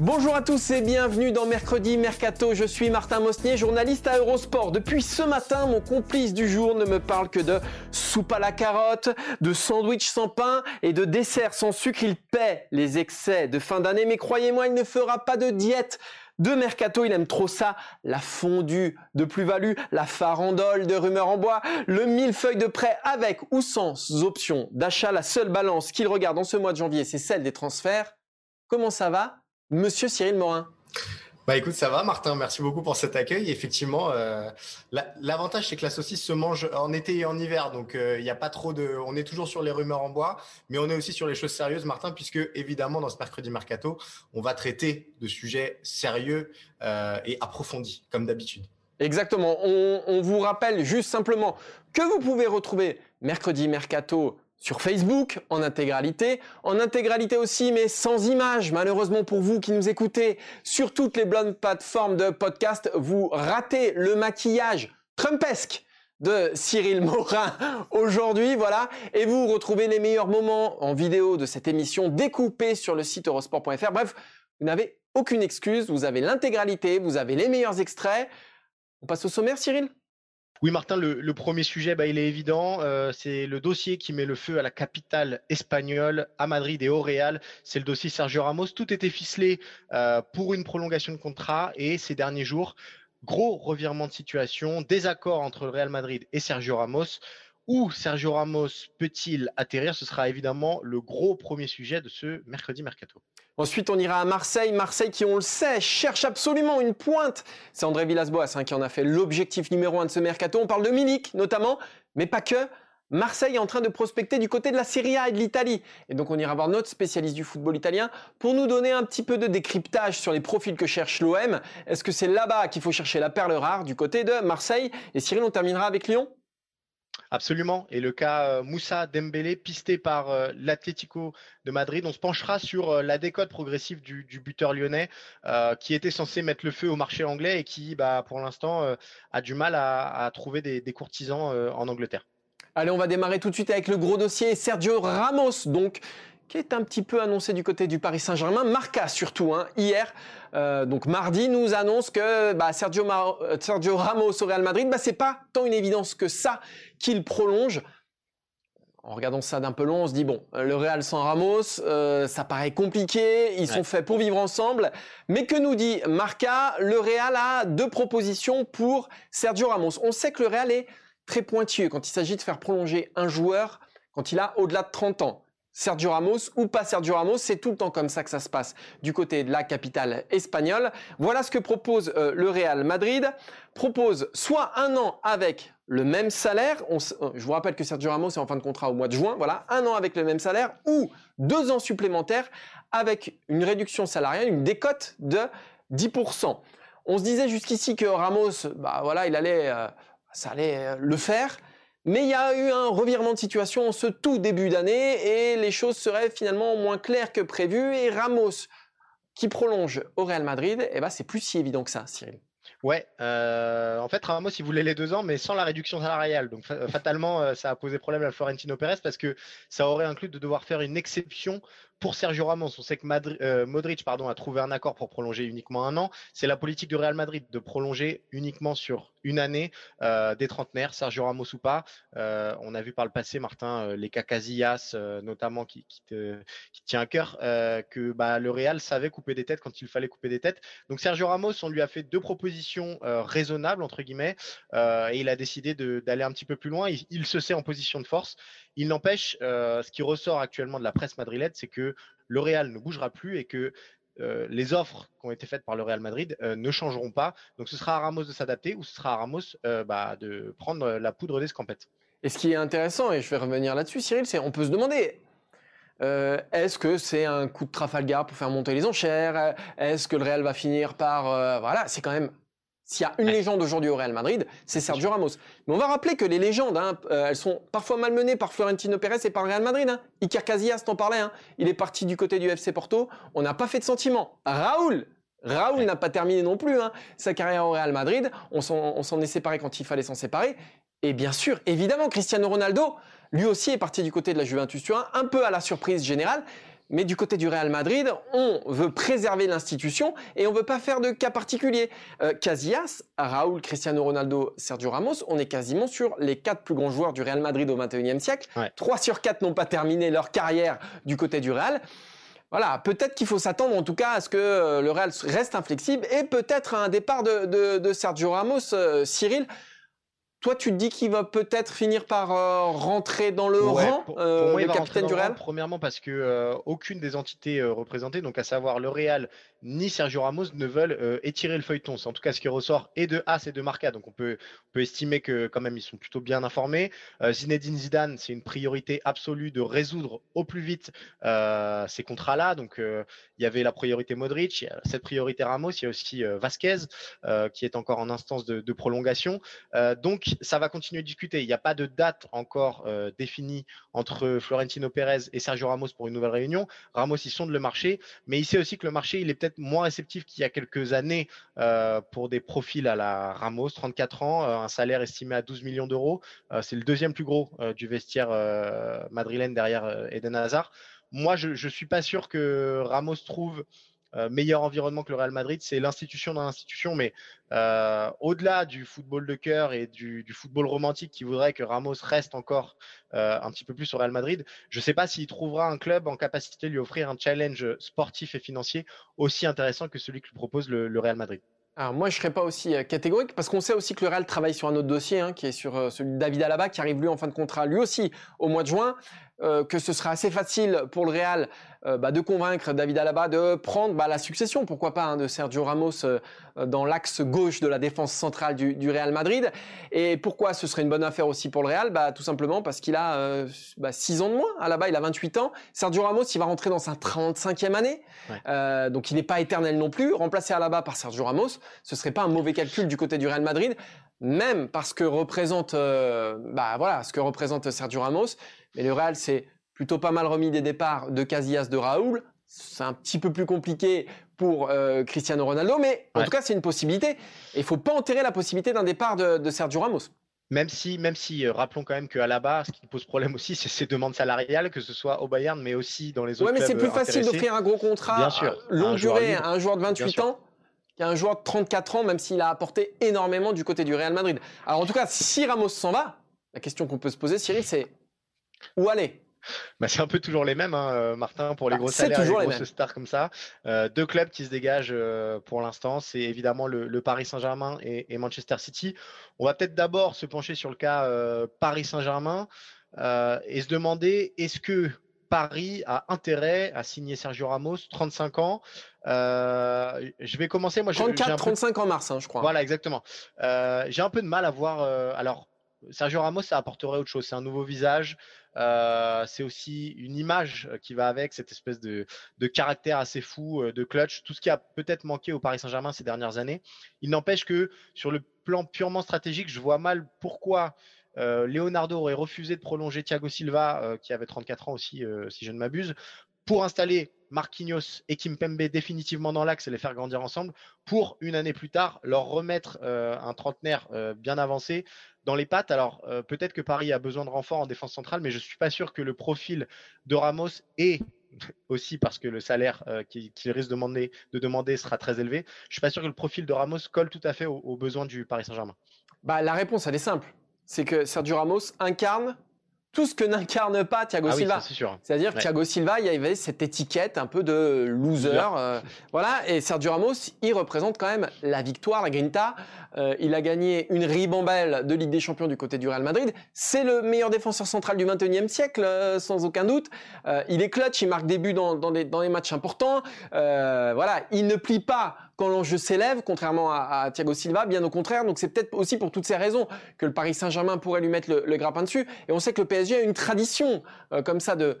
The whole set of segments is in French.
Bonjour à tous et bienvenue dans Mercredi Mercato. Je suis Martin Mosnier, journaliste à Eurosport. Depuis ce matin, mon complice du jour ne me parle que de soupe à la carotte, de sandwich sans pain et de dessert sans sucre. Il paie les excès de fin d'année, mais croyez-moi, il ne fera pas de diète de Mercato, il aime trop ça, la fondue de plus-value, la farandole de rumeurs en bois, le millefeuille de prêt avec ou sans option d'achat. La seule balance qu'il regarde en ce mois de janvier, c'est celle des transferts. Comment ça va? Monsieur Cyril Morin. Bah écoute, ça va Martin, merci beaucoup pour cet accueil. Effectivement, euh, l'avantage c'est que la saucisse se mange en été et en hiver, donc euh, il n'y a pas trop de... On est toujours sur les rumeurs en bois, mais on est aussi sur les choses sérieuses Martin, puisque évidemment dans ce mercredi mercato, on va traiter de sujets sérieux euh, et approfondis, comme d'habitude. Exactement, on, on vous rappelle juste simplement que vous pouvez retrouver mercredi mercato sur Facebook en intégralité, en intégralité aussi mais sans images malheureusement pour vous qui nous écoutez sur toutes les bonnes plateformes de podcast, vous ratez le maquillage trumpesque de Cyril Morin aujourd'hui, voilà, et vous retrouvez les meilleurs moments en vidéo de cette émission découpée sur le site eurosport.fr. Bref, vous n'avez aucune excuse, vous avez l'intégralité, vous avez les meilleurs extraits. On passe au sommaire, Cyril? Oui, Martin, le, premier sujet, bah, il est évident. Euh, c'est le dossier qui met le feu à la capitale espagnole, à Madrid et au Real. C'est le dossier Sergio Ramos. Tout était ficelé euh, pour une prolongation de contrat et ces derniers jours, gros revirement de situation, désaccord entre le Real Madrid et Sergio Ramos. Où Sergio Ramos peut-il atterrir? Ce sera évidemment le gros premier sujet de ce mercredi mercato. Ensuite, on ira à Marseille. Marseille qui, on le sait, cherche absolument une pointe. C'est André Villas-Boas hein, qui en a fait l'objectif numéro un de ce mercato. On parle de Milik notamment, mais pas que. Marseille est en train de prospecter du côté de la Serie A et de l'Italie. Et donc on ira voir notre spécialiste du football italien pour nous donner un petit peu de décryptage sur les profils que cherche l'OM. Est-ce que c'est là-bas qu'il faut chercher la perle rare du côté de Marseille? Et Cyril, on terminera avec Lyon Absolument. Et le cas euh, Moussa Dembélé, pisté par euh, l'Atlético de Madrid. On se penchera sur euh, la décote progressive du, buteur lyonnais qui était censé mettre le feu au marché anglais et qui, bah, pour l'instant, a du mal à, trouver des, des courtisans en Angleterre. Allez, on va démarrer tout de suite avec le gros dossier. Sergio Ramos, donc, qui est un petit peu annoncé du côté du Paris Saint-Germain. Marca surtout, hein, hier, donc mardi, nous annonce que bah, Sergio, Sergio, Ramos au Real Madrid, bah, c'est pas tant une évidence que ça qu'il prolonge. En regardant ça d'un peu long, on se dit bon, le Real sans Ramos, euh, ça paraît compliqué. Ils sont faits pour vivre ensemble. Mais que nous dit Marca? Le Real a deux propositions pour Sergio Ramos. On sait que le Real est très pointilleux quand il s'agit de faire prolonger un joueur quand il a au-delà de 30 ans. Sergio Ramos ou pas Sergio Ramos, c'est tout le temps comme ça que ça se passe du côté de la capitale espagnole. Voilà ce que propose euh, le Real Madrid. Propose soit un an avec le même salaire, euh, je vous rappelle que Sergio Ramos est en fin de contrat au mois de juin, voilà, un an avec le même salaire, ou deux ans supplémentaires avec une réduction salariale, une décote de 10%. On se disait jusqu'ici que Ramos, bah voilà, il allait, euh, ça allait le faire. Mais il y a eu un revirement de situation en ce tout début d'année et les choses seraient finalement moins claires que prévu. Et Ramos, qui prolonge au Real Madrid, eh ben, c'est plus si évident que ça, Cyril. Ouais, euh, en fait, Ramos, il voulait les deux ans, mais sans la réduction salariale. Donc, fatalement, euh, ça a posé problème à Florentino Pérez parce que ça aurait inclus de devoir faire une exception pour Sergio Ramos, on sait que euh, Modric pardon, a trouvé un accord pour prolonger uniquement un an. C'est la politique du Real Madrid de prolonger uniquement sur une année euh, des trentenaires, Sergio Ramos ou pas. Euh, on a vu par le passé, Martin, les cas Casillas, notamment, qui, tient à cœur, que bah, le Real savait couper des têtes quand il fallait couper des têtes. Donc Sergio Ramos, on lui a fait deux propositions raisonnables, entre guillemets, et il a décidé d'aller un petit peu plus loin. Il, il, se sait en position de force. Il n'empêche, ce qui ressort actuellement de la presse madrilène, c'est que le Real ne bougera plus et que les offres qui ont été faites par le Real Madrid ne changeront pas. Donc ce sera à Ramos de s'adapter ou ce sera à Ramos bah, de prendre la poudre d'escampette. Et ce qui est intéressant, et je vais revenir là-dessus, Cyril, c'est on peut se demander euh, est-ce que c'est un coup de Trafalgar pour faire monter les enchères? Est-ce que le Real va finir par euh, voilà C'est quand même s'il y a une légende aujourd'hui au Real Madrid, c'est Sergio Ramos. Mais on va rappeler que les légendes, hein, euh, elles sont parfois malmenées par Florentino Pérez et par le Real Madrid. Hein. Iker Casillas t'en parlait. Hein. Il est parti du côté du FC Porto. On n'a pas fait de sentiment. Raoul, Raoul n'a pas terminé non plus sa carrière au Real Madrid. On s'en est séparé quand il fallait s'en séparer. Et bien sûr, évidemment, Cristiano Ronaldo, lui aussi est parti du côté de la Juventus Turin, un peu à la surprise générale. Mais du côté du Real Madrid, on veut préserver l'institution et on veut pas faire de cas particulier. Euh, Casillas, Raúl, Cristiano Ronaldo, Sergio Ramos, on est quasiment sur les quatre plus grands joueurs du Real Madrid au XXIe siècle. Trois sur quatre n'ont pas terminé leur carrière du côté du Real. Voilà, peut-être qu'il faut s'attendre en tout cas à ce que euh, le Real reste inflexible et peut-être à un départ de, Sergio Ramos, euh, Cyril. Toi, tu te dis qu'il va peut-être finir par euh, rentrer dans le rang, pour, euh, le capitaine du Real Premièrement, parce que euh, aucune des entités représentées, donc à savoir le Real ni Sergio Ramos, ne veulent étirer le feuilleton. C'est en tout cas ce qui ressort et de As et de Marca. Donc on peut, on peut estimer que quand même ils sont plutôt bien informés. Zinedine Zidane, c'est une priorité absolue de résoudre au plus vite ces contrats-là. Donc il y avait la priorité Modric, y a cette priorité Ramos, il y a aussi Vasquez qui est encore en instance de, prolongation. donc ça va continuer de discuter. Il n'y a pas de date encore euh, définie entre Florentino Pérez et Sergio Ramos pour une nouvelle réunion. Ramos, ils sonde le marché, mais il sait aussi que le marché, il est peut-être moins réceptif qu'il y a quelques années euh, pour des profils à la Ramos, 34 ans, euh, un salaire estimé à 12 millions d'euros. c'est le deuxième plus gros du vestiaire madrilène derrière Eden Hazard. Moi, je ne suis pas sûr que Ramos trouve euh, meilleur environnement que le Real Madrid, c'est l'institution dans l'institution. Mais euh, au-delà du football de cœur et du, football romantique qui voudrait que Ramos reste encore euh, un petit peu plus au Real Madrid, je ne sais pas s'il trouvera un club en capacité de lui offrir un challenge sportif et financier aussi intéressant que celui que lui propose le, Real Madrid. Alors moi, je serais pas aussi catégorique parce qu'on sait aussi que le Real travaille sur un autre dossier, hein, qui est sur celui de David Alaba, qui arrive lui en fin de contrat, lui aussi au mois de juin. Que ce sera assez facile pour le Real euh, bah, de convaincre David Alaba de prendre bah, la succession, pourquoi pas, hein, de Sergio Ramos euh, dans l'axe gauche de la défense centrale du, Real Madrid. Et pourquoi ce serait une bonne affaire aussi pour le Real? Bah, Tout simplement parce qu'il a 6 euh, ans de moins. Alaba, il a 28 ans. Sergio Ramos, il va rentrer dans sa 35e année. donc il n'est pas éternel non plus. Remplacer Alaba par Sergio Ramos, ce serait pas un mauvais calcul du côté du Real Madrid, même parce que représente, voilà, ce que représente Sergio Ramos. Mais le Real, c'est plutôt pas mal remis des départs de Casillas, de Raoul. C'est un petit peu plus compliqué pour euh, Cristiano Ronaldo, mais en tout cas, c'est une possibilité. Et il faut pas enterrer la possibilité d'un départ de, Sergio Ramos. Même si, même si euh, rappelons quand même qu'à la base, ce qui pose problème aussi, c'est ses demandes salariales, que ce soit au Bayern, mais aussi dans les autres. Oui, mais c'est plus facile d'offrir un gros contrat longue durée à un joueur de 28 ans qu'à un joueur de 34 ans, même s'il a apporté énormément du côté du Real Madrid. Alors en tout cas, si Ramos s'en va, la question qu'on peut se poser, Cyril, c'est où aller? Bah, c'est un peu toujours les mêmes, hein, euh, Martin, pour les bah, gros salaires et les grosses stars comme ça. Euh, deux clubs qui se dégagent euh, pour l'instant, c'est évidemment le, Paris Saint-Germain et, Manchester City. On va peut-être d'abord se pencher sur le cas Paris Saint-Germain et se demander est-ce que Paris a intérêt à signer Sergio Ramos, 35 ans. je vais commencer. Moi, 34, 35 en mars, hein, je crois. Voilà, exactement. j'ai un peu de mal à voir. alors, Sergio Ramos, ça apporterait autre chose. C'est un nouveau visage. Euh, c'est aussi une image qui va avec cette espèce de, caractère assez fou, euh, de clutch, tout ce qui a peut-être manqué au Paris Saint-Germain ces dernières années. Il n'empêche que sur le plan purement stratégique, je vois mal pourquoi euh, Leonardo aurait refusé de prolonger Thiago Silva, qui avait 34 ans aussi, si je ne m'abuse, pour installer Marquinhos et Kimpembe définitivement dans l'axe et les faire grandir ensemble, pour une année plus tard leur remettre un trentenaire bien avancé dans les pattes. Alors, euh, peut-être que Paris a besoin de renforts en défense centrale, mais je suis pas sûr que le profil de Ramos et aussi parce que le salaire euh, qu'il risque de demander, de demander, sera très élevé, je suis pas sûr que le profil de Ramos colle tout à fait aux, besoins du Paris Saint-Germain. Bah, la réponse, elle est simple. C'est que Sergio Ramos incarne tout ce que n'incarne pas Thiago ah Silva. C'est-à-dire que Thiago Silva, il y avait cette étiquette un peu de loser. Euh, voilà. Et Sergio Ramos, il représente quand même la victoire, la grinta. il a gagné une ribambelle de Ligue des Champions du côté du Real Madrid. C'est le meilleur défenseur central du 21e siècle, sans aucun doute. il est clutch, il marque des buts dans, dans, dans les matchs importants. voilà, il ne plie pas quand l'enjeu s'élève, contrairement à, Thiago Silva, bien au contraire. Donc c'est peut-être aussi pour toutes ces raisons que le Paris Saint-Germain pourrait lui mettre le, grappin dessus. Et on sait que le PSG a une tradition euh, comme ça de,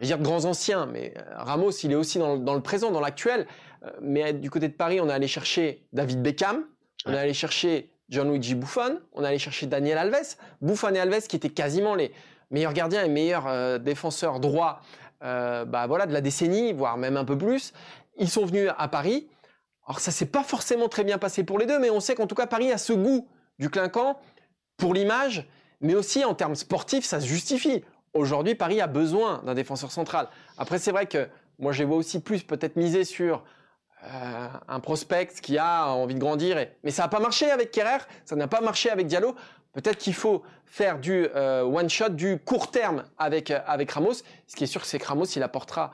je dire grands anciens, mais euh, Ramos, il est aussi dans, le présent, dans l'actuel. Euh, mais du côté de Paris, on est allé chercher David Beckham, on est allé chercher Gianluigi Buffon, on est allé chercher Daniel Alves. Buffon et Alves qui étaient quasiment les meilleurs gardiens et meilleurs défenseurs droits bah voilà, de la décennie, voire même un peu plus. Ils sont venus à Paris. Alors ça s'est pas forcément très bien passé pour les deux, mais on sait qu'en tout cas Paris a ce goût du clinquant pour l'image, mais aussi en termes sportifs, ça se justifie. Aujourd'hui, Paris a besoin d'un défenseur central. Après, c'est vrai que moi, je les vois aussi plus peut-être miser sur euh, un prospect qui a envie de grandir. Mais ça n'a pas marché avec Kerrer, ça n'a pas marché avec Diallo. Peut-être qu'il faut faire du euh, one shot, du court terme avec, euh, avec Ramos. Ce qui est sûr, c'est que Ramos, il apportera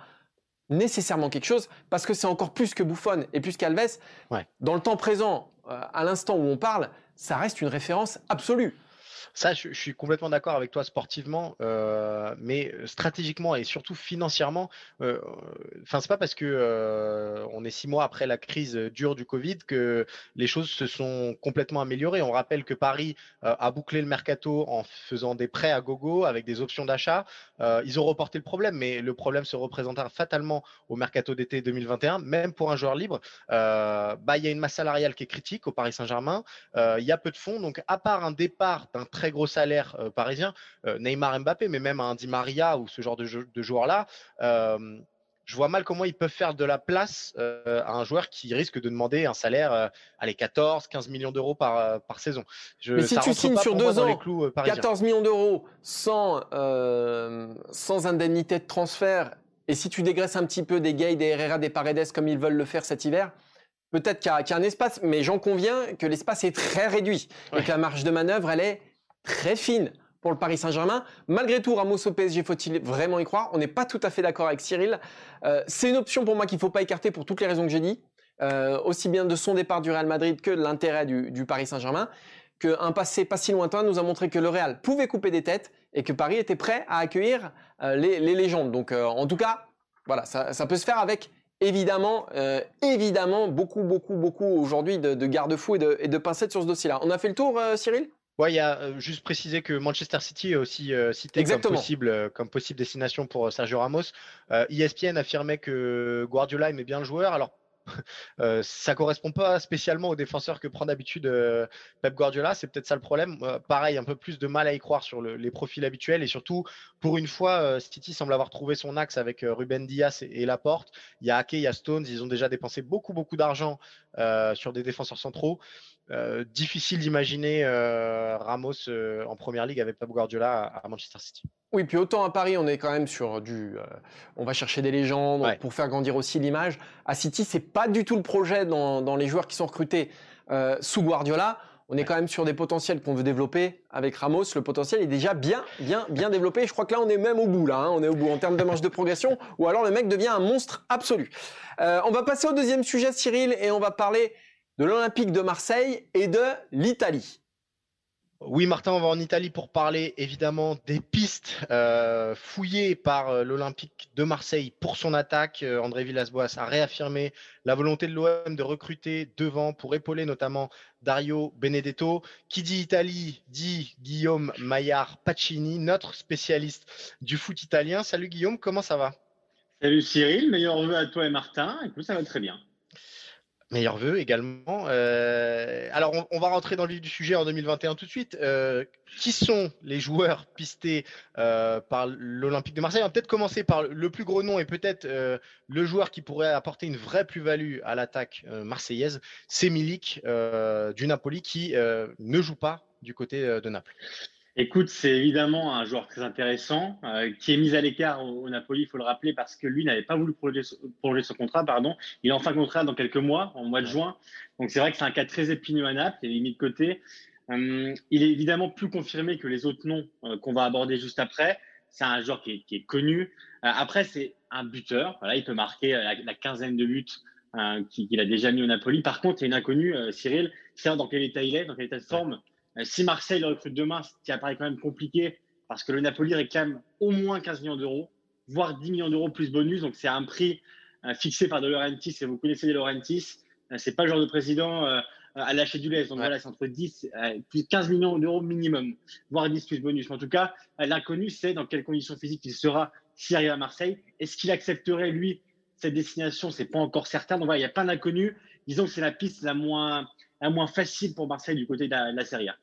nécessairement quelque chose parce que c'est encore plus que Buffon et plus qu'Alves. Dans le temps présent, euh, à l'instant où on parle, ça reste une référence absolue. Ça, je, suis complètement d'accord avec toi sportivement, euh, mais stratégiquement et surtout financièrement. Euh, enfin, c'est pas parce que euh, on est six mois après la crise dure du Covid que les choses se sont complètement améliorées. On rappelle que Paris a bouclé le mercato en faisant des prêts à gogo avec des options d'achat. ils ont reporté le problème, mais le problème se représentera fatalement au mercato d'été 2021, même pour un joueur libre. bah, il y a une masse salariale qui est critique au Paris Saint-Germain. Il y a peu de fonds, donc à part un départ d'un très gros salaire euh, parisien, euh, Neymar, Mbappé, mais même un Di Maria ou ce genre de, de joueurs-là, euh, je vois mal comment ils peuvent faire de la place à un joueur qui risque de demander un salaire, allez, 14, 15 millions d'euros par, par saison. Mais si tu signes sur deux ans, 14 millions d'euros sans, sans indemnité de transfert, et si tu dégraisses un petit peu des Gay, des Herrera, des Paredes comme ils veulent le faire cet hiver, peut-être qu'il y, a un espace, mais j'en conviens que l'espace est très réduit et que la marge de manœuvre, elle est très fine pour le Paris Saint-Germain. Malgré tout, Ramos au PSG, faut-il vraiment y croire? On n'est pas tout à fait d'accord avec Cyril. Euh, c'est une option pour moi qu'il ne faut pas écarter pour toutes les raisons que j'ai dit, euh, aussi bien de son départ du Real Madrid que de l'intérêt du, Paris Saint-Germain. Qu'un passé pas si lointain nous a montré que le Real pouvait couper des têtes et que Paris était prêt à accueillir euh, les, légendes. Donc, en tout cas, voilà, ça, peut se faire avec évidemment, évidemment, beaucoup, beaucoup, beaucoup aujourd'hui de, garde-fous et de, et de pincettes sur ce dossier-là. On a fait le tour, Cyril? Ouais, il y a euh, juste précisé que Manchester City est aussi euh, cité comme possible, euh, comme possible destination pour Sergio Ramos. ESPN e affirmait que Guardiola aimait bien le joueur. Alors ça correspond pas spécialement aux défenseurs que prend d'habitude Pep Guardiola. C'est peut-être ça le problème. pareil, un peu plus de mal à y croire sur les profils habituels et surtout, pour une fois, City semble avoir trouvé son axe avec Ruben Diaz et, Laporte. Il y a Ake, il y a Stones. Ils ont déjà dépensé beaucoup, beaucoup d'argent sur des défenseurs centraux. Euh, difficile d'imaginer euh, Ramos euh, en première ligue avec Pep Guardiola à, Manchester City. Oui, puis autant à Paris, on est quand même sur du. on va chercher des légendes pour faire grandir aussi l'image. À City, c'est pas du tout le projet dans, les joueurs qui sont recrutés sous Guardiola. On est quand même sur des potentiels qu'on veut développer avec Ramos. Le potentiel est déjà bien, bien, bien développé. Je crois que là, on est même au bout. Là, hein. on est au bout en termes de marge de progression. Ou alors, le mec devient un monstre absolu. on va passer au deuxième sujet, Cyril, et on va parler de l'Olympique de Marseille et de l'Italie. Oui, Martin, on va en Italie pour parler évidemment des pistes euh, fouillées par euh, l'Olympique de Marseille pour son attaque. Euh, André Villas-Boas a réaffirmé la volonté de l'OM de recruter devant pour épauler notamment Dario Benedetto. Qui dit Italie dit Guillaume Maillard Pacini, notre spécialiste du foot italien. Salut Guillaume, comment ça va? Salut Cyril, meilleurs vœux à toi et Martin. Écoute, ça va très bien. Meilleurs vœux également. Euh, alors, on, va rentrer dans le vif du sujet en 2021 tout de suite. Euh, qui sont les joueurs pistés euh, par l'Olympique de Marseille? On va peut-être commencer par le plus gros nom et peut-être le joueur qui pourrait apporter une vraie plus-value à l'attaque marseillaise, c'est Milik du Napoli qui ne joue pas du côté de Naples. Écoute, c'est évidemment un joueur très intéressant euh, qui est mis à l'écart au, Napoli, il faut le rappeler, parce que lui n'avait pas voulu prolonger, son contrat. Pardon. Il est en fin de contrat dans quelques mois, en mois de juin. Donc c'est vrai que c'est un cas très épineux à Naples, il est mis de côté. Euh, il est évidemment plus confirmé que les autres noms euh, qu'on va aborder juste après. C'est un joueur qui est, connu. après, c'est un buteur. Voilà, il peut marquer la, quinzaine de buts qu'il a déjà mis au Napoli. Par contre, il y a une inconnue, Cyril, c'est dans quel état il est, dans quel état de forme? Si Marseille le recrute demain, ce qui apparaît quand même compliqué, parce que le Napoli réclame au moins 15 millions d'euros, voire 10 millions d'euros plus bonus. Donc c'est un prix fixé par De Laurentiis, et vous connaissez De Laurentiis. c'est pas le genre de président à lâcher du lait. Donc voilà, c'est entre 10 plus 15 millions d'euros minimum, voire 10 plus bonus. en tout cas, l'inconnu, c'est dans quelles conditions physiques il sera s'il arrive à Marseille. Est-ce qu'il accepterait, lui, cette destination? C'est pas encore certain. Donc voilà, il y a plein d'inconnus. Disons que c'est la piste la moins, la moins facile pour Marseille du côté de la, Serie A.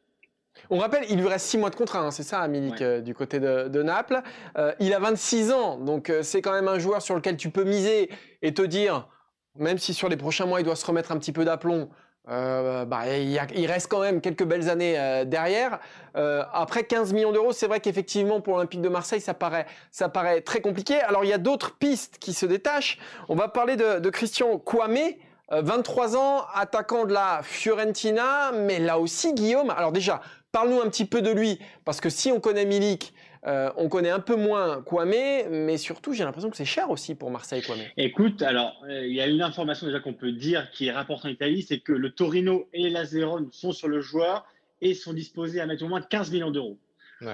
On rappelle, il lui reste 6 mois de contrat, hein, c'est ça, Milik, euh, du côté de, Naples. Euh, il a 26 ans, donc euh, c'est quand même un joueur sur lequel tu peux miser et te dire, même si sur les prochains mois il doit se remettre un petit peu d'aplomb, bah, il, reste quand même quelques belles années derrière. Après 15 millions d'euros, c'est vrai qu'effectivement pour l'Olympique de Marseille, ça paraît, ça paraît très compliqué. Alors il y a d'autres pistes qui se détachent. On va parler de, de Christian Kwame, 23 ans, attaquant de la Fiorentina, mais là aussi Guillaume. Alors déjà, parle-nous un petit peu de lui, parce que si on connaît Milik, euh, on connaît un peu moins Kwame, mais surtout, j'ai l'impression que c'est cher aussi pour Marseille, Kwame. Écoute, alors, euh, il y a une information déjà qu'on peut dire qui est rapportée en Italie, c'est que le Torino et la sont sur le joueur et sont disposés à mettre au moins 15 millions d'euros.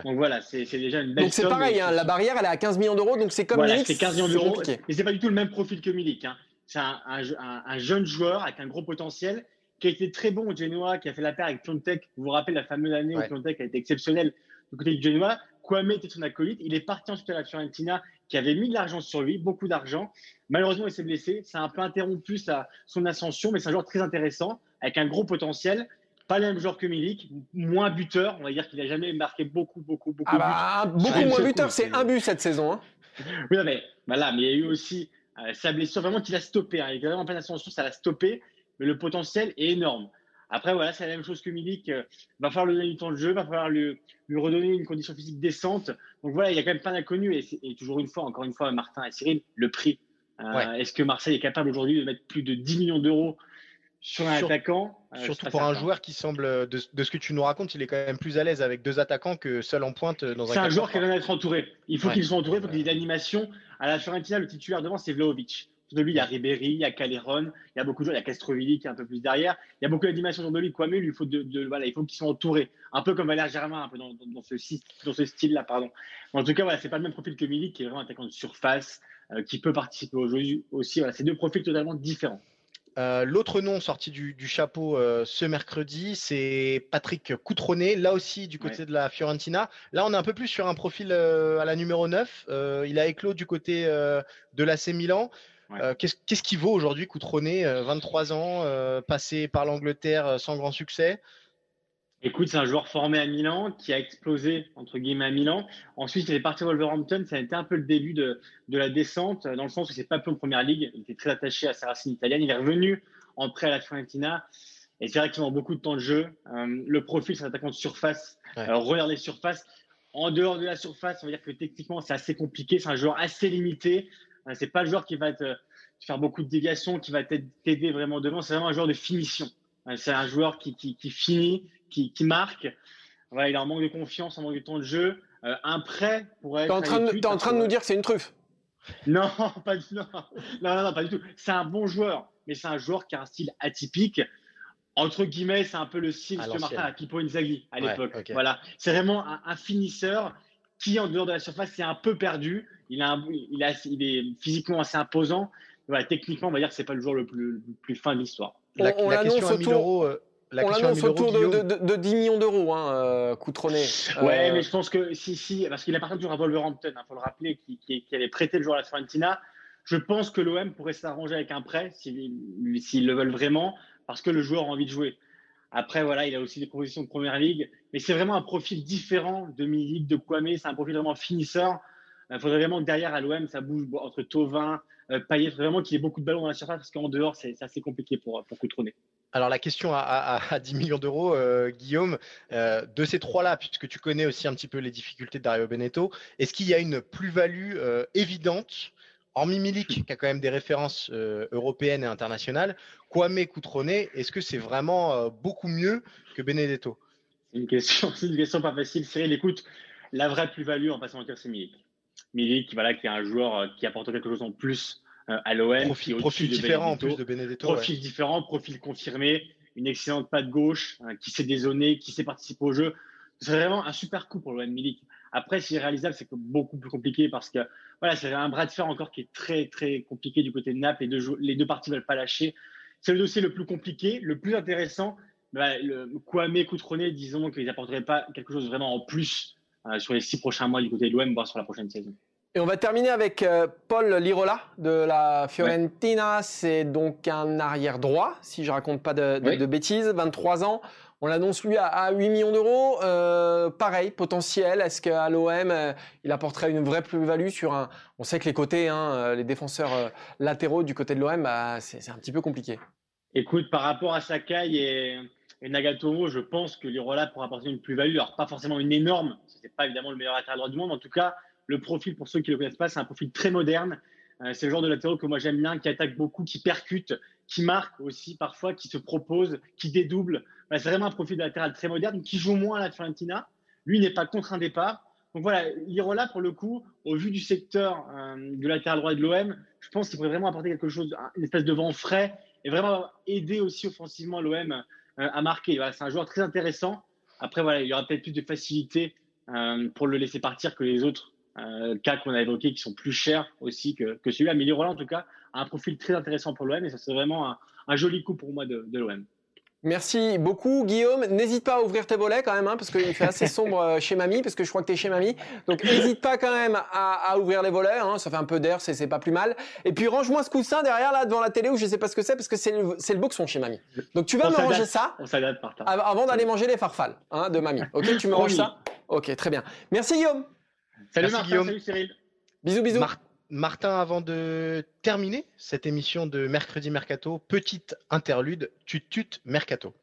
Donc voilà, c'est déjà une belle Donc c'est pareil, hein, la barrière elle est à 15 millions d'euros, donc c'est comme voilà, c'est 15 millions d'euros. Mais c'est pas du tout le même profil que Milik. Hein. C'est un, jeune joueur avec un gros potentiel qui a été très bon au Genoa, qui a fait la paire avec Piontek. Vous vous rappelez la fameuse année où Piontek a été exceptionnel du côté du Genoa. Kwame était son acolyte. Il est parti ensuite à la Fiorentina, qui avait mis de l'argent sur lui, beaucoup d'argent. Malheureusement, il s'est blessé. Ça a un peu interrompu sa, son ascension, mais c'est un joueur très intéressant, avec un gros potentiel. Pas le même joueur que Milik, moins buteur. On va dire qu'il n'a jamais marqué beaucoup, beaucoup, beaucoup ah bah, Beaucoup moins buteur, c'est un but cette saison. Hein. Oui, mais, voilà, mais il y a eu aussi euh, sa blessure, vraiment qui l'a stoppé. Hein. Il est vraiment pas d'ascension, ça l'a stoppé, mais le potentiel est énorme. Après, voilà, c'est la même chose que Milik. Euh, va falloir lui donner du temps de jeu, va falloir lui, lui, redonner une condition physique décente. Donc voilà, il y a quand même pas d'inconnus. Et, toujours une fois, encore une fois, Martin et Cyril, le prix. Euh, est-ce que Marseille est capable aujourd'hui de mettre plus de 10 millions d'euros sur un attaquant? Euh, Surtout pour un joueur qui semble, de, ce que tu nous racontes, il est quand même plus à l'aise avec deux attaquants que seul en pointe dans un. C'est un joueur qui va être entouré. Il faut qu'il soit entouré, il faut qu'il ait d'animation. À la Fiorentina, le titulaire devant, c'est Vlaovic de lui, il y a Ribéry, il y a Caléron, il y a beaucoup de joueurs, il y a Castrovilli qui est un peu plus derrière. Il y a beaucoup d'animation dans de lui. Kwame, il faut de, voilà, il faut qu'ils soient entourés, un peu comme Valère Germain, un peu dans, ce, dans ce style-là, pardon. En tout cas, voilà, c'est pas le même profil que Milik, qui est vraiment un attaquant de surface, euh, qui peut participer au jeu aussi. Voilà, c'est deux profils totalement différents. Euh, l'autre nom sorti du, chapeau euh, ce mercredi, c'est Patrick Coutronnet, là aussi du côté de la Fiorentina. Là, on est un peu plus sur un profil à la numéro 9. il a éclos du côté de l'AC Milan. Euh, qu'est-ce qui vaut aujourd'hui Coutronnet, 23 euh, ans, euh, passé par l'Angleterre sans grand succès? Écoute, c'est un joueur formé à Milan qui a explosé entre guillemets à Milan. Ensuite, il est parti à Wolverhampton. Ça a été un peu le début de, la descente, dans le sens où c'est pas peu en première ligue. Il était très attaché à sa racine italienne. Il est revenu en prêt à la Fiorentina. Et c'est vrai qu'il a beaucoup de temps de jeu. le profil, c'est un attaquant de surface. Alors, regarde les surfaces. En dehors de la surface, on va dire que techniquement, c'est assez compliqué. C'est un joueur assez limité. C'est pas le joueur qui va te, faire beaucoup de déviations, qui va t'aider vraiment devant. C'est vraiment un joueur de finition. C'est un joueur qui, finit, qui, marque. Voilà, il a un manque de confiance, un manque de temps de jeu. Euh, un prêt pourrait être. T'es en train, de, nous dire que c'est une truffe non, pas du, non. Non, non, pas du tout. C'est un bon joueur, mais c'est un joueur qui a un style atypique. Entre guillemets, c'est un peu le style que Martin a Pipo Inzaghi à l'époque. Voilà, c'est vraiment un, finisseur qui, en dehors de la surface, c'est un peu perdu. Il, a il, a, il est physiquement assez imposant. Voilà, techniquement, on va dire que c'est pas le joueur le plus, plus fin de l'histoire. La, on, la question à 1000 euros. la on l'annonce autour de, de, de, 10 millions d'euros, hein, euh, Coutronnet. Ouais, euh, mais je pense que si, si, parce qu'il appartient toujours à Wolverhampton, il hein, faut le rappeler, qui, qui, qui, avait prêté le joueur à la Fiorentina. Je pense que l'OM pourrait s'arranger avec un prêt s'ils le veulent vraiment, parce que le joueur a envie de jouer. Après, voilà, il a aussi des propositions de première ligue, mais c'est vraiment un profil différent de Milik, de Kwame. C'est un profil vraiment finisseur. Il faudrait vraiment que derrière à l'OM, ça bouge entre Tovin, euh, Payet, vraiment qu'il y ait beaucoup de ballons dans la surface, parce qu'en dehors, c'est assez compliqué pour, pour Coutronnet. Alors la question à, 10 millions d'euros, euh, Guillaume, euh, de ces trois-là, puisque tu connais aussi un petit peu les difficultés de Dario Beneteau, est-ce qu'il y a une plus-value évidente Hormis Milik, qui a quand même des références européennes et internationales, Kwame Coutronnet, est-ce que c'est vraiment beaucoup mieux que Benedetto? Une question, c'est une question pas facile. Cyril, écoute, la vraie plus-value en passant en c'est Milik. Milik, voilà, qui est un joueur euh, qui apporte quelque chose en plus à l'OM. Profil, profil différent en plus de Benedetto. Profil différent, profil confirmé, une excellente patte gauche, qui sait dézoner, qui sait participer au jeu. C'est vraiment un super coup pour l'OM Milik. Après, si réalisable, c'est beaucoup plus compliqué parce que voilà, c'est un bras de fer encore qui est très très compliqué du côté de Naples. Les deux, les deux parties ne veulent pas lâcher. C'est le dossier le plus compliqué, le plus intéressant. Bah, le Kwame Coutronnet, disons qu'ils n'apporteraient pas quelque chose vraiment en plus euh, sur les six prochains mois du côté de l'OM, voire sur la prochaine saison. Et on va terminer avec euh, Paul Lirola de la Fiorentina. C'est donc un arrière droit, si je raconte pas de, de bêtises, 23 ans. On l'annonce lui à, 8 millions d'euros. Euh, pareil, potentiel. Est-ce qu'à l'OM, il apporterait une vraie plus-value sur un. On sait que les côtés, hein, les défenseurs latéraux du côté de l'OM, bah, c'est un petit peu compliqué. Écoute, par rapport à Sakai et, et Nagatomo, je pense que Lirola pourra apporter une plus-value. Alors, pas forcément une énorme, ce n'est pas évidemment le meilleur latéral droit du monde. En tout cas, le profil, pour ceux qui ne le connaissent pas, c'est un profil très moderne. c'est le genre de latéraux que moi j'aime bien, qui attaque beaucoup, qui percute, qui marque aussi parfois, qui se propose, qui dédouble. c'est vraiment un profil de latéral très moderne, qui joue moins à la Fiorentina. Lui n'est pas contre un départ. Donc voilà, Lirola, pour le coup, au vu du secteur euh, du latéral droit de l'OM, je pense qu'il pourrait vraiment apporter quelque chose, une espèce de vent frais et vraiment aider aussi offensivement l'OM euh, à marquer. c'est un joueur très intéressant. Après, voilà, il y aura peut-être plus de facilité euh, pour le laisser partir que les autres cas qu'on a évoqués qui sont plus chers aussi que, que celui-là. Mais en tout cas, un profil très intéressant pour l'OM et ça serait vraiment un, joli coup pour moi de, l'OM. Merci beaucoup, Guillaume. N'hésite pas à ouvrir tes volets quand même, hein, parce qu'il fait assez sombre euh, chez Mamie, parce que je crois que tu es chez Mamie. Donc n'hésite pas quand même à, ouvrir les volets. Hein, ça fait un peu d'air, c'est pas plus mal. Et puis range-moi ce coussin derrière là devant la télé où je sais pas ce que c'est, parce que c'est le, le boxon chez Mamie. Donc tu vas me ranger ça. Avant d'aller manger les farfales hein, de Mamie. Ok, tu me ranges ça? Ok, très bien. Merci Guillaume. Salut Guillaume. Salut Cyril. Bisous, bisous. Martin, avant de terminer cette émission de Mercredi Mercato, petite interlude, tut Mercato.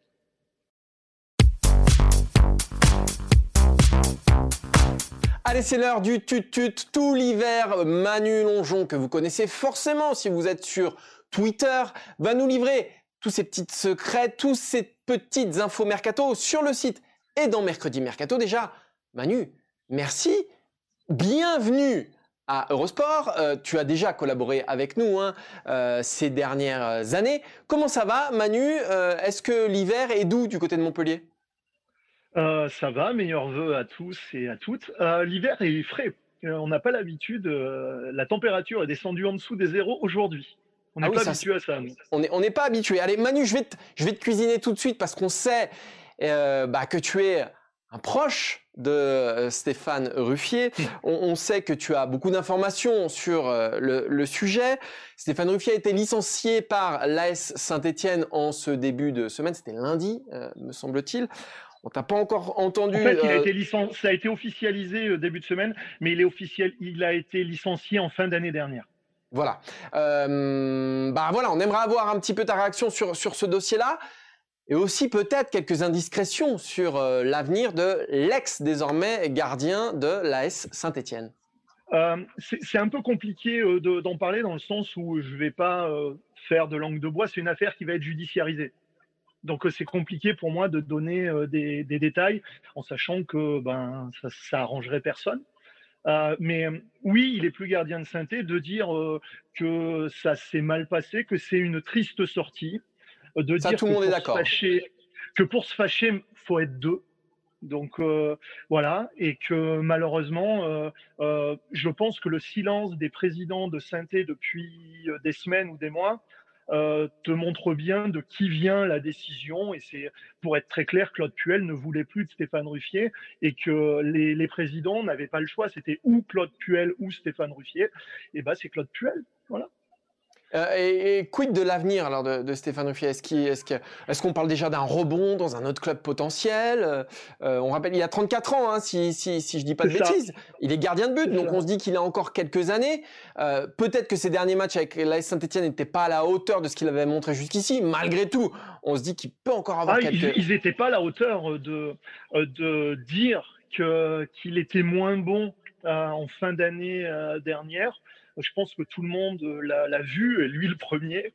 Allez, c'est l'heure du tut-tut tout l'hiver. Manu Longeon, que vous connaissez forcément si vous êtes sur Twitter, va nous livrer tous ces petits secrets, tous ces petites infos mercato sur le site et dans Mercredi Mercato. Déjà, Manu, merci. Bienvenue à Eurosport. Euh, tu as déjà collaboré avec nous hein, euh, ces dernières années. Comment ça va, Manu? Euh, Est-ce que l'hiver est doux du côté de Montpellier? Ça va, meilleurs vœux à tous et à toutes. l'hiver est frais. on n'a pas l'habitude. la température est descendue en dessous des zéros aujourd'hui. On n'est ah pas habitué à ça. On n'est pas habitué. Allez, Manu, je vais, te, je vais te cuisiner tout de suite parce qu'on sait bah, que tu es un proche de euh, Stéphane Ruffier. On, sait que tu as beaucoup d'informations sur euh, le, sujet. Stéphane Ruffier a été licencié par l'AS Saint-Etienne en ce début de semaine. C'était lundi, euh, me semble-t-il. On t'a pas encore entendu. En fait, il a été ça a été officialisé début de semaine, mais il, est officiel, il a été licencié en fin d'année dernière. Voilà. bah voilà, on aimerait avoir un petit peu ta réaction sur, sur ce dossier-là et aussi peut-être quelques indiscrétions sur euh, l'avenir de l'ex désormais gardien de l'AS Saint-Étienne. Euh, c'est un peu compliqué euh, d'en parler dans le sens où je ne vais pas faire de langue de bois. C'est une affaire qui va être judiciarisée. Donc c'est compliqué pour moi de donner des, détails en sachant que ben, ça, ça arrangerait personne. mais oui, il est plus gardien de synthé de dire que ça s'est mal passé, que c'est une triste sortie, de dire tout le monde est d'accord. Que pour se fâcher, faut être deux. Donc euh, voilà, et que malheureusement, euh, euh, je pense que le silence des présidents de synthé depuis des semaines ou des mois te montre bien de qui vient la décision. Et c'est pour être très clair, Claude Puel ne voulait plus de Stéphane Ruffier et que les, les présidents n'avaient pas le choix. C'était ou Claude Puel ou Stéphane Ruffier. Et ben c'est Claude Puel. Voilà. Euh, et, quid de l'avenir alors de, Stéphane Ruffier? Est-ce qu'on parle déjà d'un rebond dans un autre club potentiel? Euh, On rappelle, il a 34 ans, hein, si, si, si je dis pas de bêtises. Il est gardien de but, donc on se dit qu'il a encore quelques années. Euh, peut-être que ses derniers matchs avec l'AS Saint-Etienne n'étaient pas à la hauteur de ce qu'il avait montré jusqu'ici. Malgré tout, on se dit qu'il peut encore avoir ah, quelques... Ils n'étaient pas à la hauteur de, de dire qu'il était moins bon en fin d'année dernière. Je pense que tout le monde l'a vu, et lui le premier.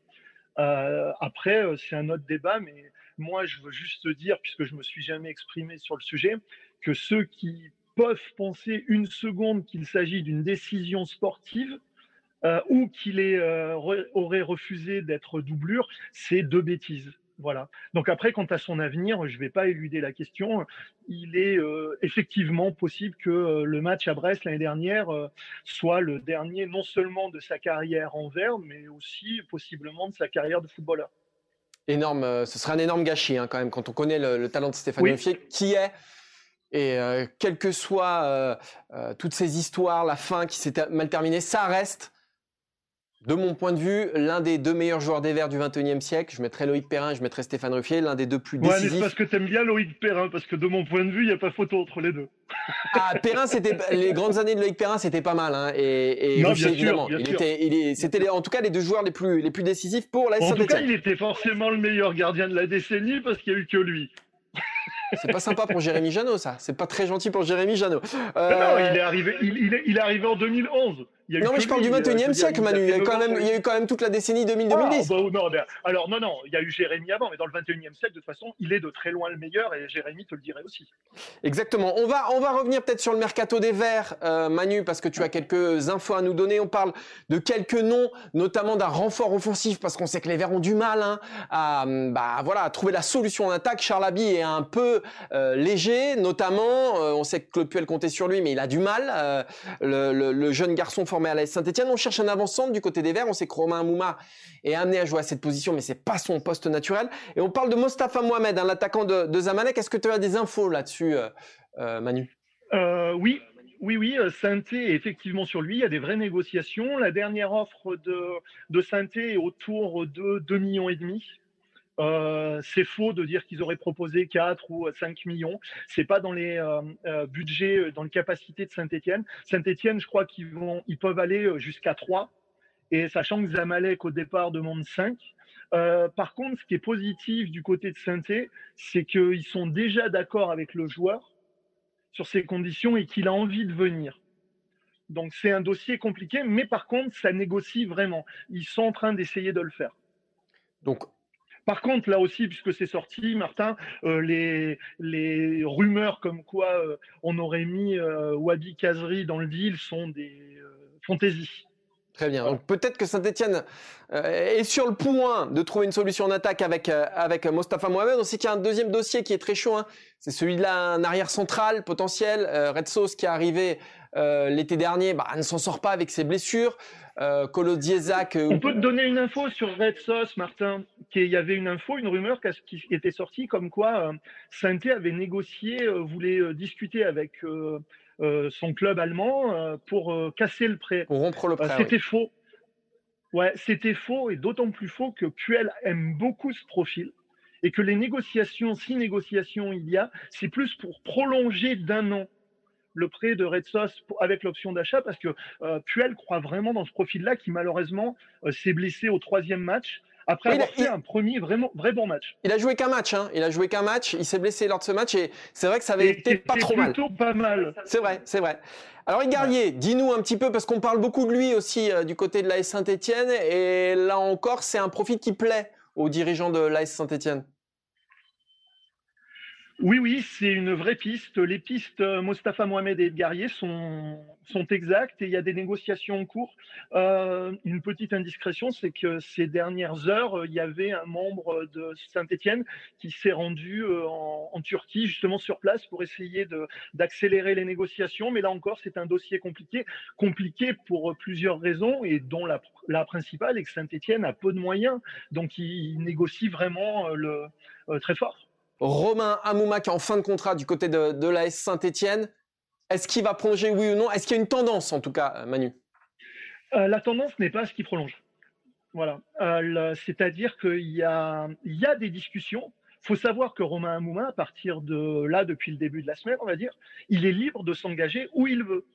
Euh, après, euh, c'est un autre débat, mais moi, je veux juste dire, puisque je me suis jamais exprimé sur le sujet, que ceux qui peuvent penser une seconde qu'il s'agit d'une décision sportive ou qu'il aurait refusé d'être doublure, c'est deux bêtises. Voilà. Donc après, quant à son avenir, je ne vais pas éluder la question. Il est euh, effectivement possible que euh, le match à Brest l'année dernière euh, soit le dernier non seulement de sa carrière en vert, mais aussi possiblement de sa carrière de footballeur. Énorme, ce serait un énorme gâchis hein, quand même quand on connaît le, talent de Stéphane oui. qui est et quelles que soient toutes ces histoires, la fin qui s'est mal terminée, ça reste de mon point de vue, l'un des deux meilleurs joueurs des Verts du 21e siècle. Je mettrais Loïc Perrin, je mettrais Stéphane Ruffier, l'un des deux plus décisifs. Ouais, c'est parce que tu aimes bien Loïc Perrin, parce que de mon point de vue, il n'y a pas photo entre les deux. Ah, Perrin, c'était les grandes années de Loïc Perrin, c'était pas mal, hein. Et, et non, bien évidemment, il était, c'était en tout cas les deux joueurs les plus les plus décisifs pour la En tout cas, il était forcément le meilleur gardien de la décennie parce qu'il n'y a eu que lui. C'est pas sympa pour Jérémy Janot, ça. C'est pas très gentil pour Jérémy Janot. Euh... Non, il est arrivé, il, il est arrivé en 2011 non, mais je parle du 21e siècle, Manu. Il y, a quand même, il y a eu quand même toute la décennie 2000-2010. Ah, bah, non, alors, non, non, il y a eu Jérémy avant, mais dans le 21e siècle, de toute façon, il est de très loin le meilleur et Jérémy te le dirait aussi. Exactement. On va, on va revenir peut-être sur le mercato des Verts, euh, Manu, parce que tu as quelques infos à nous donner. On parle de quelques noms, notamment d'un renfort offensif, parce qu'on sait que les Verts ont du mal hein, à, bah, voilà, trouver la solution en attaque. Charles Abbey est un peu euh, léger, notamment. Euh, on sait que Claude Puel comptait sur lui, mais il a du mal. Le, le, le, jeune garçon à Saint-Etienne on cherche un avant-centre du côté des Verts. On sait que Romain Mouma est amené à jouer à cette position, mais c'est pas son poste naturel. Et on parle de Mostafa Mohamed, hein, l'attaquant de, Zamalek. Est-ce que tu as des infos là-dessus, euh, euh, Manu? Euh, Oui. Oui, oui, Sainté est effectivement sur lui. Il y a des vraies négociations. La dernière offre de, de Sainté est autour de 2 millions et demi. C'est faux de dire qu'ils auraient proposé 4 ou 5 millions. C'est pas dans les budgets, dans les capacités de Saint-Etienne. Saint-Etienne, je crois qu'ils vont, ils peuvent aller jusqu'à 3. Et sachant que Zamalek au départ demande 5. Euh, par contre, ce qui est positif du côté de saint c'est qu'ils sont déjà d'accord avec le joueur sur ses conditions et qu'il a envie de venir. Donc c'est un dossier compliqué, mais par contre, ça négocie vraiment. Ils sont en train d'essayer de le faire. Donc par contre, là aussi, puisque c'est sorti, Martin, euh, les, les, rumeurs comme quoi euh, on aurait mis Wabi Kazri dans le deal sont des fantaisies. Très bien. Donc peut-être que Saint-Etienne euh, est sur le point de trouver une solution en attaque avec, euh, avec Mostafa Mohamed. On sait qu'il y a un deuxième dossier qui est très chaud. Hein. C'est celui de un arrière central potentiel. Euh, Red Sauce qui est arrivé l'été dernier bah, ne s'en sort pas avec ses blessures. Colo Diezac. On peut te donner une info sur Red Sauce, Martin. Il y avait une info, une rumeur qui était sortie comme quoi saint avait négocié, voulait discuter avec euh, son club allemand euh, pour euh, casser le prêt. Pour rompre le prêt. c'était faux. Ouais, c'était faux et d'autant plus faux que Puel aime beaucoup ce profil et que les négociations, si négociations il y a, c'est plus pour prolonger d'un an le prêt de Red Sauce avec l'option d'achat parce que Puel croit vraiment dans ce profil-là qui malheureusement s'est blessé au troisième match après avoir fait un premier vraiment vrai bon match. Il a joué qu'un match, hein. Il a joué qu'un match. Il s'est blessé lors de ce match et c'est vrai que ça avait été pas trop mal. Plutôt pas mal. C'est vrai, c'est vrai. Alors Garnier, dis-nous un petit peu parce qu'on parle beaucoup de lui aussi euh, du côté de l'AS Saint-Étienne et là encore, c'est un profit qui plaît aux dirigeants de l'AS Saint-Étienne. Oui, oui, c'est une vraie piste. Les pistes euh, Mostafa Mohamed et Edgarier sont, exactes et il y a des négociations en cours. Euh, une petite indiscrétion, c'est que ces dernières heures, il y avait un membre de Saint-Etienne qui s'est rendu euh, en, Turquie, justement sur place, pour essayer d'accélérer les négociations. Mais là encore, c'est un dossier compliqué, compliqué pour plusieurs raisons et dont la, principale est que Saint-Etienne a peu de moyens. Donc, il, négocie vraiment le, très fort. Romain Amouma qui est en fin de contrat du côté de, de l'AS Saint-Etienne. Est-ce qu'il va prolonger, oui ou non? Est-ce qu'il y a une tendance, en tout cas, Manu? Euh, La tendance n'est pas ce qu'il prolonge. Voilà. Euh, c'est-à-dire qu'il y a, il y a des discussions. Il faut savoir que Romain Amouma, à partir de là, depuis le début de la semaine, on va dire, il est libre de s'engager où il veut.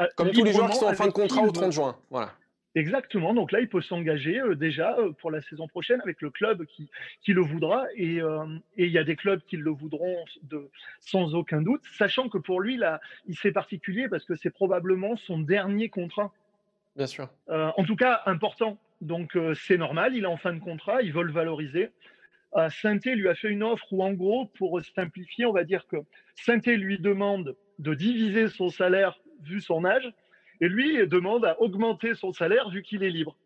Euh, Comme tous les joueurs qui sont en fin de contrat au 30 juin. Voilà. Exactement. Donc là, il peut s'engager euh, déjà euh, pour la saison prochaine avec le club qui, qui le voudra. Et, euh, et il y a des clubs qui le voudront de, sans aucun doute, sachant que pour lui, là, il c'est particulier parce que c'est probablement son dernier contrat. Bien sûr. en tout cas, important. Donc c'est normal, il est en fin de contrat, ils veulent valoriser. Sainté lui a fait une offre où, en gros, pour simplifier, on va dire que Sainté lui demande de diviser son salaire vu son âge Et lui demande à augmenter son salaire vu qu'il est libre.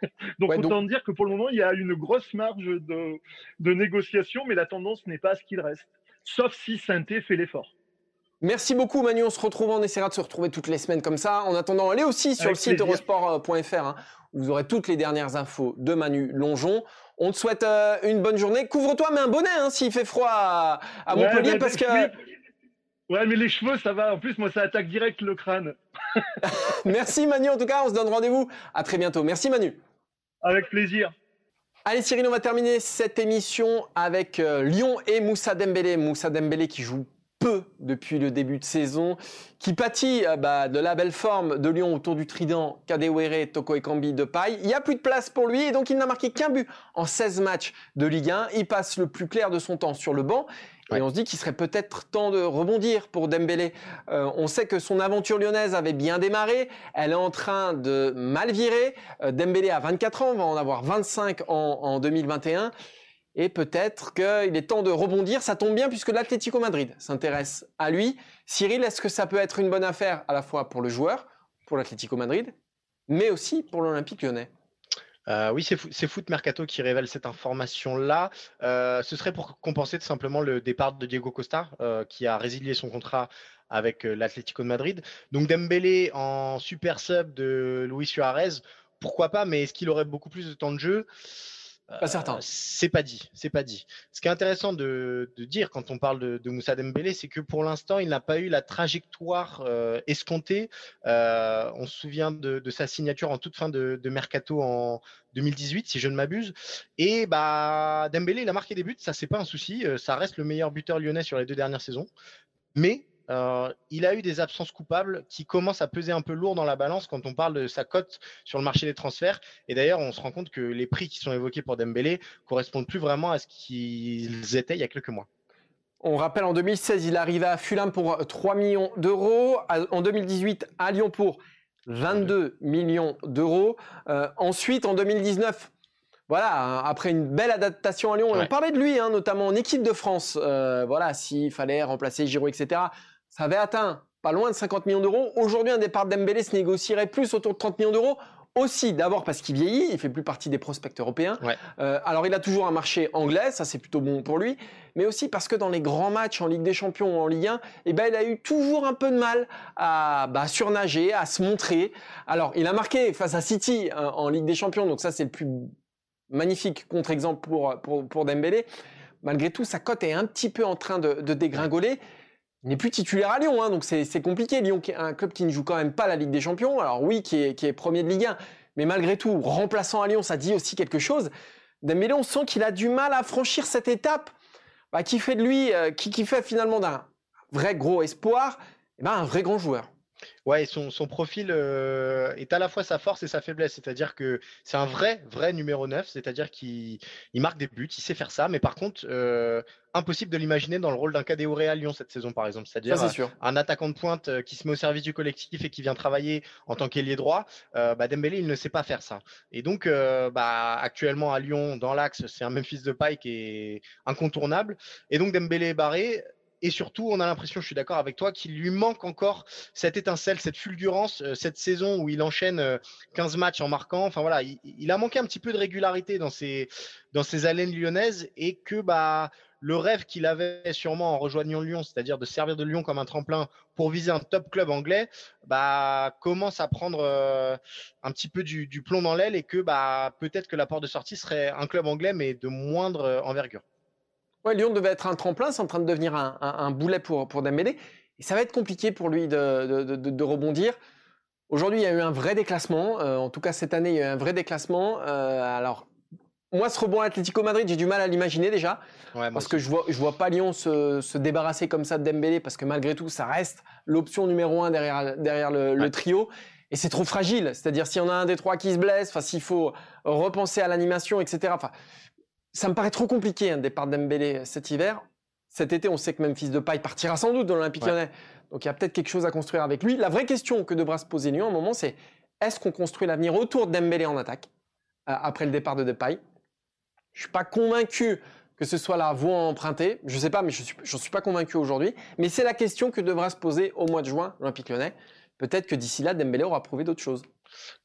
donc, autant dire que pour le moment, il y a une grosse marge de, de négociation, mais la tendance n'est pas à ce qu'il reste. Sauf si Sainté fait l'effort. Merci beaucoup Manu, on se retrouve, on essaiera de se retrouver toutes les semaines comme ça. En attendant, allez aussi sur le site eurosport.fr, hein, où vous aurez toutes les dernières infos de Manu Longeon. On te souhaite euh, une bonne journée. Couvre-toi, mais un bonnet hein, s'il fait froid à, Montpellier, parce que... Ouais, mais les cheveux, ça va. En plus, moi, ça attaque direct le crâne. Merci Manu, en tout cas, on se donne rendez-vous. À très bientôt. Merci Manu. Avec plaisir. Allez Cyril, on va terminer cette émission avec euh, Lyon et Moussa Dembélé. Moussa Dembélé qui joue peu depuis le début de saison, qui pâtit euh, bah, de la belle forme de Lyon autour du trident Kadewere, Toko Ekambi de paille. Il n'y a plus de place pour lui et donc il n'a marqué qu'un but en 16 matchs de Ligue 1. Il passe le plus clair de son temps sur le banc. Et on se dit qu'il serait peut-être temps de rebondir pour Dembélé. Euh, on sait que son aventure lyonnaise avait bien démarré. Elle est en train de mal virer. Euh, Dembélé a 24 ans, va en avoir 25 en, en 2021. Et peut-être qu'il est temps de rebondir. Ça tombe bien puisque l'Atlético Madrid s'intéresse à lui. Cyril, est-ce que ça peut être une bonne affaire à la fois pour le joueur, pour l'Atlético Madrid, mais aussi pour l'Olympique lyonnais? Euh, oui, c'est Foot Mercato qui révèle cette information-là. Euh, ce serait pour compenser tout simplement le départ de Diego Costa, euh, qui a résilié son contrat avec l'Atlético de Madrid. Donc Dembélé en super sub de Luis Suarez, pourquoi pas, mais est-ce qu'il aurait beaucoup plus de temps de jeu? Pas certain. Euh, c'est pas dit, c'est pas dit. Ce qui est intéressant de, dire quand on parle de, Moussa Dembélé, c'est que pour l'instant, il n'a pas eu la trajectoire euh, escomptée. Euh, on se souvient de, sa signature en toute fin de, mercato en 2018, si je ne m'abuse. Et bah Dembélé, il a marqué des buts, ça c'est pas un souci. Ça reste le meilleur buteur lyonnais sur les deux dernières saisons. Mais euh, il a eu des absences coupables qui commencent à peser un peu lourd dans la balance quand on parle de sa cote sur le marché des transferts. Et d'ailleurs, on se rend compte que les prix qui sont évoqués pour Dembélé correspondent plus vraiment à ce qu'ils étaient il y a quelques mois. On rappelle, en 2016, il arrivait à Fulham pour 3 millions d'euros. En 2018, à Lyon pour 22 millions d'euros. Euh, ensuite, en 2019, voilà, après une belle adaptation à Lyon, on parlait de lui, hein, notamment en équipe de France. Euh, voilà, s'il fallait remplacer Giroud, etc ça avait atteint pas loin de 50 millions d'euros. Aujourd'hui, un départ d'Embélé se négocierait plus autour de 30 millions d'euros. Aussi, d'abord parce qu'il vieillit, il fait plus partie des prospects européens. Euh, alors, il a toujours un marché anglais, ça c'est plutôt bon pour lui, mais aussi parce que dans les grands matchs en Ligue des Champions ou en Ligue 1, eh ben, il a eu toujours un peu de mal à bah, surnager, à se montrer. Alors, il a marqué face à City euh, en Ligue des Champions, donc ça c'est le plus magnifique contre-exemple pour, pour, pour Dembélé. Malgré tout, sa cote est un petit peu en train de, de dégringoler. Il n'est plus titulaire à Lyon, hein, donc c'est compliqué. Lyon, qui est un club qui ne joue quand même pas la Ligue des Champions, alors oui, qui est, premier de Ligue 1, mais malgré tout, remplaçant à Lyon, ça dit aussi quelque chose. Dembélé, on sent qu'il a du mal à franchir cette étape bah, qui fait de lui, euh, qui, qui, fait finalement d'un vrai gros espoir, eh ben, un vrai grand joueur. Ouais, son, son profil euh, est à la fois sa force et sa faiblesse. C'est-à-dire que c'est un vrai, vrai numéro 9. C'est-à-dire qu'il marque des buts, il sait faire ça. Mais par contre, euh, impossible de l'imaginer dans le rôle d'un Cadéo à Lyon cette saison, par exemple. C'est-à-dire un attaquant de pointe euh, qui se met au service du collectif et qui vient travailler en tant qu'ailier droit. bah Dembélé, il ne sait pas faire ça. Et donc, bah, actuellement à Lyon, dans l'axe, c'est un Memphis de paille qui est incontournable. Et donc, Dembélé est barré. Et surtout, on a l'impression, je suis d'accord avec toi, qu'il lui manque encore cette étincelle, cette fulgurance, euh, cette saison où il enchaîne 15 euh, matchs en marquant. Enfin voilà, il, a manqué un petit peu de régularité dans ses, haleines lyonnaises et que bah, le rêve qu'il avait sûrement en rejoignant Lyon, c'est-à-dire de servir de Lyon comme un tremplin pour viser un top club anglais, bah, commence à prendre euh, un petit peu du, plomb dans l'aile et que bah, peut-être que la porte de sortie serait un club anglais mais de moindre envergure. Ouais, Lyon devait être un tremplin, c'est en train de devenir un, boulet pour, pour Dembélé. Et ça va être compliqué pour lui de, rebondir. Aujourd'hui, il y a eu un vrai déclassement. Euh, en tout cas, cette année, il y a eu un vrai déclassement. Euh, alors, moi, ce rebond Atlético Madrid, j'ai du mal à l'imaginer déjà. parce que je vois, je vois pas Lyon se, débarrasser comme ça de Dembélé, parce que malgré tout, ça reste l'option numéro un derrière, derrière le, trio. Et c'est trop fragile. C'est-à-dire, s'il y en a un des trois qui se blesse, enfin, s'il faut repenser à l'animation, etc. Enfin, ça me paraît trop compliqué un départ d'Embélé cet hiver. Cet été, on sait que Memphis Paille partira sans doute dans l'Olympique lyonnais. Donc il y a peut-être quelque chose à construire avec lui. La vraie question que devra se poser Lyon à un moment, c'est est-ce qu'on construit l'avenir autour d'Embélé en attaque euh, après le départ de Depay? Je suis pas convaincu que ce soit la voie empruntée. Je sais pas, mais je ne suis, suis pas convaincu aujourd'hui. Mais c'est la question que devra se poser au mois de juin l'Olympique lyonnais peut-être que d'ici là, Dembélé aura prouvé d'autres choses.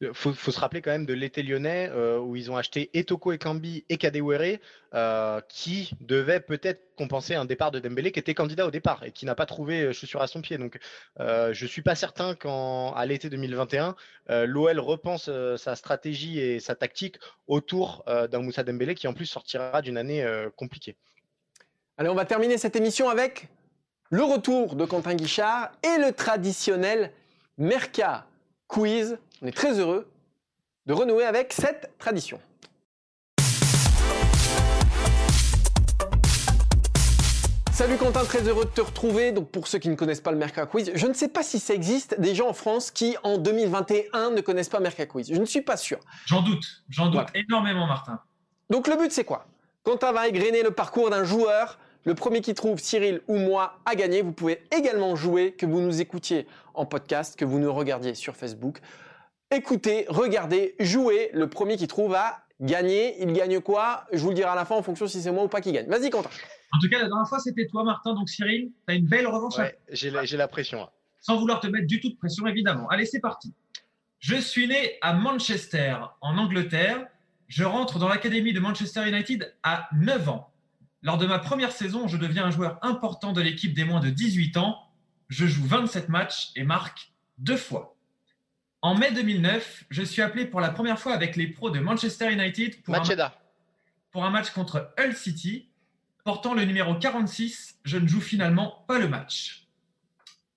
Il faut, se rappeler quand même de l'été lyonnais euh, où ils ont acheté Etoko Ekambi et Kadewere euh, qui devaient peut-être compenser un départ de Dembélé qui était candidat au départ et qui n'a pas trouvé euh, chaussure à son pied. Donc euh, je suis pas certain qu'à l'été 2021, l'OL repense sa stratégie et sa tactique autour d'un Moussa Dembélé qui en plus sortira d'une année compliquée. Allez, on va terminer cette émission avec le retour de Quentin Guichard et le traditionnel Merca quiz. On est très heureux de renouer avec cette tradition. Salut Quentin, très heureux de te retrouver. Donc pour ceux qui ne connaissent pas le Merca Quiz, je ne sais pas si ça existe des gens en France qui en 2021 ne connaissent pas Merca Quiz. Je ne suis pas sûr. J'en doute, j'en doute énormément Martin. Donc le but c'est quoi? Quentin va égrener le parcours d'un joueur le premier qui trouve, Cyril ou moi, a gagné. Vous pouvez également jouer, que vous nous écoutiez en podcast, que vous nous regardiez sur Facebook. Écoutez, regardez, jouez. Le premier qui trouve a gagné. Il gagne quoi? Je vous le dirai à la fin en fonction si c'est moi ou pas qui gagne. Vas-y, Quentin. En tout cas, la dernière fois, c'était toi, Martin. Donc, Cyril, tu as une belle revanche. Ouais, j'ai la, la, pression. Sans vouloir te mettre du tout de pression, évidemment. Allez, c'est parti. Je suis né à Manchester, en Angleterre. Je rentre dans l'académie de Manchester United à 9 ans. Lors de ma première saison, je deviens un joueur important de l'équipe des moins de 18 ans. Je joue 27 matchs et marque deux fois. En mai 2009, je suis appelé pour la première fois avec les pros de Manchester United pour, un, pour un, match contre Hull City. Portant le numéro 46, je ne joue finalement pas le match.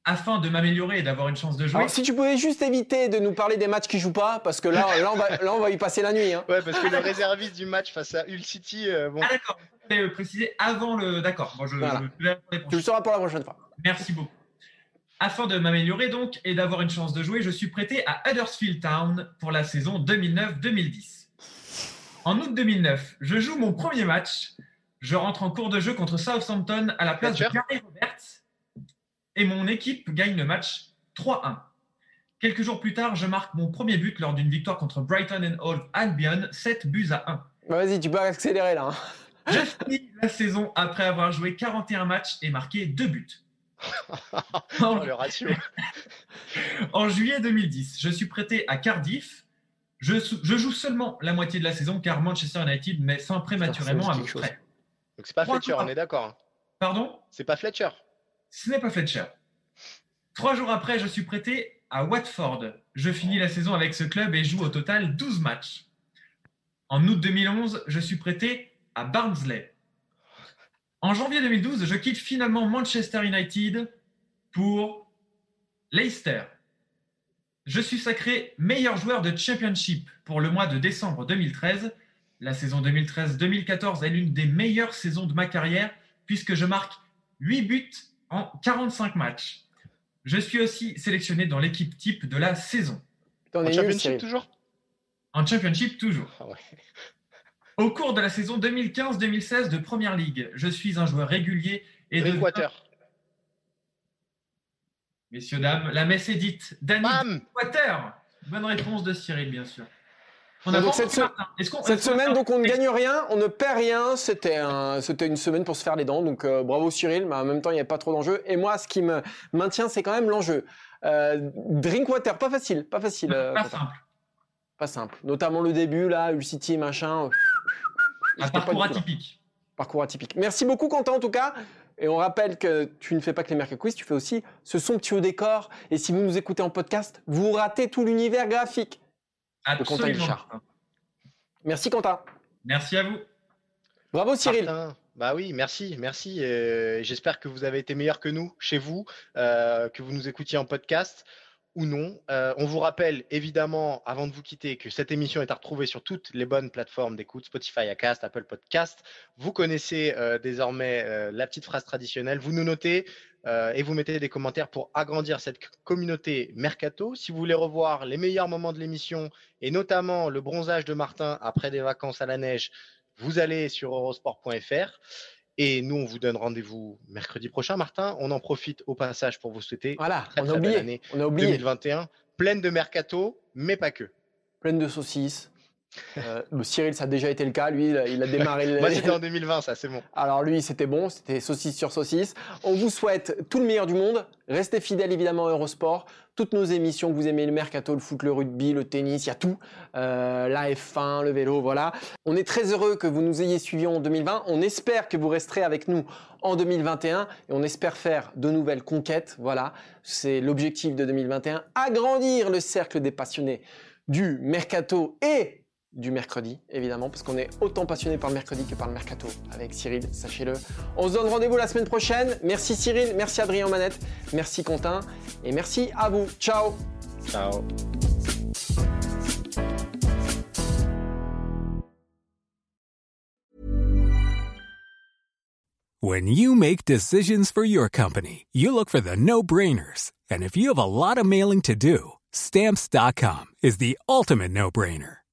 Afin de m'améliorer et d'avoir une chance de jouer. si tu pouvais juste éviter de nous parler des matchs qui jouent pas, parce que là, là, on, va, là on va y passer la nuit. Hein. Ouais, parce que le réserviste du match face à Hull City. Euh, bon. Ah d'accord, préciser avant le. D'accord. je, tu le sauras pour la prochaine fois. Merci beaucoup. Afin de m'améliorer donc et d'avoir une chance de jouer, je suis prêté à Huddersfield Town pour la saison 2009-2010. En août 2009, je joue mon premier match. Je rentre en cours de jeu contre Southampton à la place de Gary Roberts et mon équipe gagne le match 3-1. Quelques jours plus tard, je marque mon premier but lors d'une victoire contre Brighton and Hove Albion, 7 buts à 1. Vas-y, tu peux accélérer là. Hein. Je finis la saison après avoir joué 41 matchs et marqué 2 buts. en... le ratio. en juillet 2010, je suis prêté à Cardiff. Je, je, joue seulement la moitié de la saison car Manchester United met fin prématurément à mon prêt. Donc c'est pas Fletcher, on est d'accord. Hein. Pardon? C'est pas Fletcher. Ce n'est pas Fletcher. Trois jours après, je suis prêté à Watford. Je finis la saison avec ce club et joue au total 12 matchs. En août 2011, je suis prêté à Barnsley. En janvier 2012, je quitte finalement Manchester United pour Leicester. Je suis sacré meilleur joueur de Championship pour le mois de décembre 2013. La saison 2013-2014 est l'une des meilleures saisons de ma carrière puisque je marque 8 buts en 45 matchs. Je suis aussi sélectionné dans l'équipe type de la saison. En Championship toujours? En Championship toujours. Ah au cours de la saison 2015-2016 de Première Ligue, je suis un joueur régulier et de. Messieurs, dames, la messe est dite. Danny Water. Bonne réponse de Cyril, bien sûr. On a donc cette, cette semaine, donc on ne gagne rien, on ne perd rien. C'était un, c'était une semaine pour se faire les dents. Donc euh, bravo Cyril, mais en même temps il n'y a pas trop d'enjeu. Et moi, ce qui me maintient, c'est quand même l'enjeu. Euh, Drinkwater, pas facile, pas facile. Euh, pas simple. Pas simple. Notamment le début là, Hull City machin. Un parcours atypique. Parcours atypique. Merci beaucoup, Quentin, en tout cas. Et on rappelle que tu ne fais pas que les Mercure Quiz, tu fais aussi ce somptueux décor. Et si vous nous écoutez en podcast, vous ratez tout l'univers graphique Absolument. de Quentin Merci, Quentin. Merci à vous. Bravo, Cyril. Bah oui, merci, merci. Euh, j'espère que vous avez été meilleur que nous chez vous, euh, que vous nous écoutiez en podcast ou non. Euh, on vous rappelle évidemment, avant de vous quitter, que cette émission est à retrouver sur toutes les bonnes plateformes d'écoute, Spotify, Acast, Apple Podcast. Vous connaissez euh, désormais euh, la petite phrase traditionnelle. Vous nous notez et vous mettez des commentaires pour agrandir cette communauté Mercato. Si vous voulez revoir les meilleurs moments de l'émission et notamment le bronzage de Martin après des vacances à la neige, vous allez sur eurosport.fr. Et nous, on vous donne rendez-vous mercredi prochain, Martin. On en profite au passage pour vous souhaiter voilà, très, on belle année on a oublié. 2021, pleine de mercato, mais pas que. Pleine de saucisses. Euh, Cyril, ça a déjà été le cas. Lui, il a démarré. Moi, c'était en 2020, ça, c'est bon. Alors, lui, c'était bon. C'était saucisse sur saucisse. On vous souhaite tout le meilleur du monde. Restez fidèles, évidemment, à Eurosport. Toutes nos émissions que vous aimez, le mercato, le foot, le rugby, le tennis, il y a tout. Euh, la F1, le vélo, voilà. On est très heureux que vous nous ayez suivis en 2020. On espère que vous resterez avec nous en 2021 et on espère faire de nouvelles conquêtes. Voilà, c'est l'objectif de 2021. Agrandir le cercle des passionnés du mercato et du mercredi, évidemment, parce qu'on est autant passionné par le mercredi que par le mercato avec Cyril, sachez-le. On se donne rendez-vous la semaine prochaine. Merci Cyril, merci Adrien Manette, merci Quentin, et merci à vous. Ciao Ciao When you make decisions for your company, you look for the no-brainers. And if you have a lot of mailing to do, stamps.com is the ultimate no-brainer.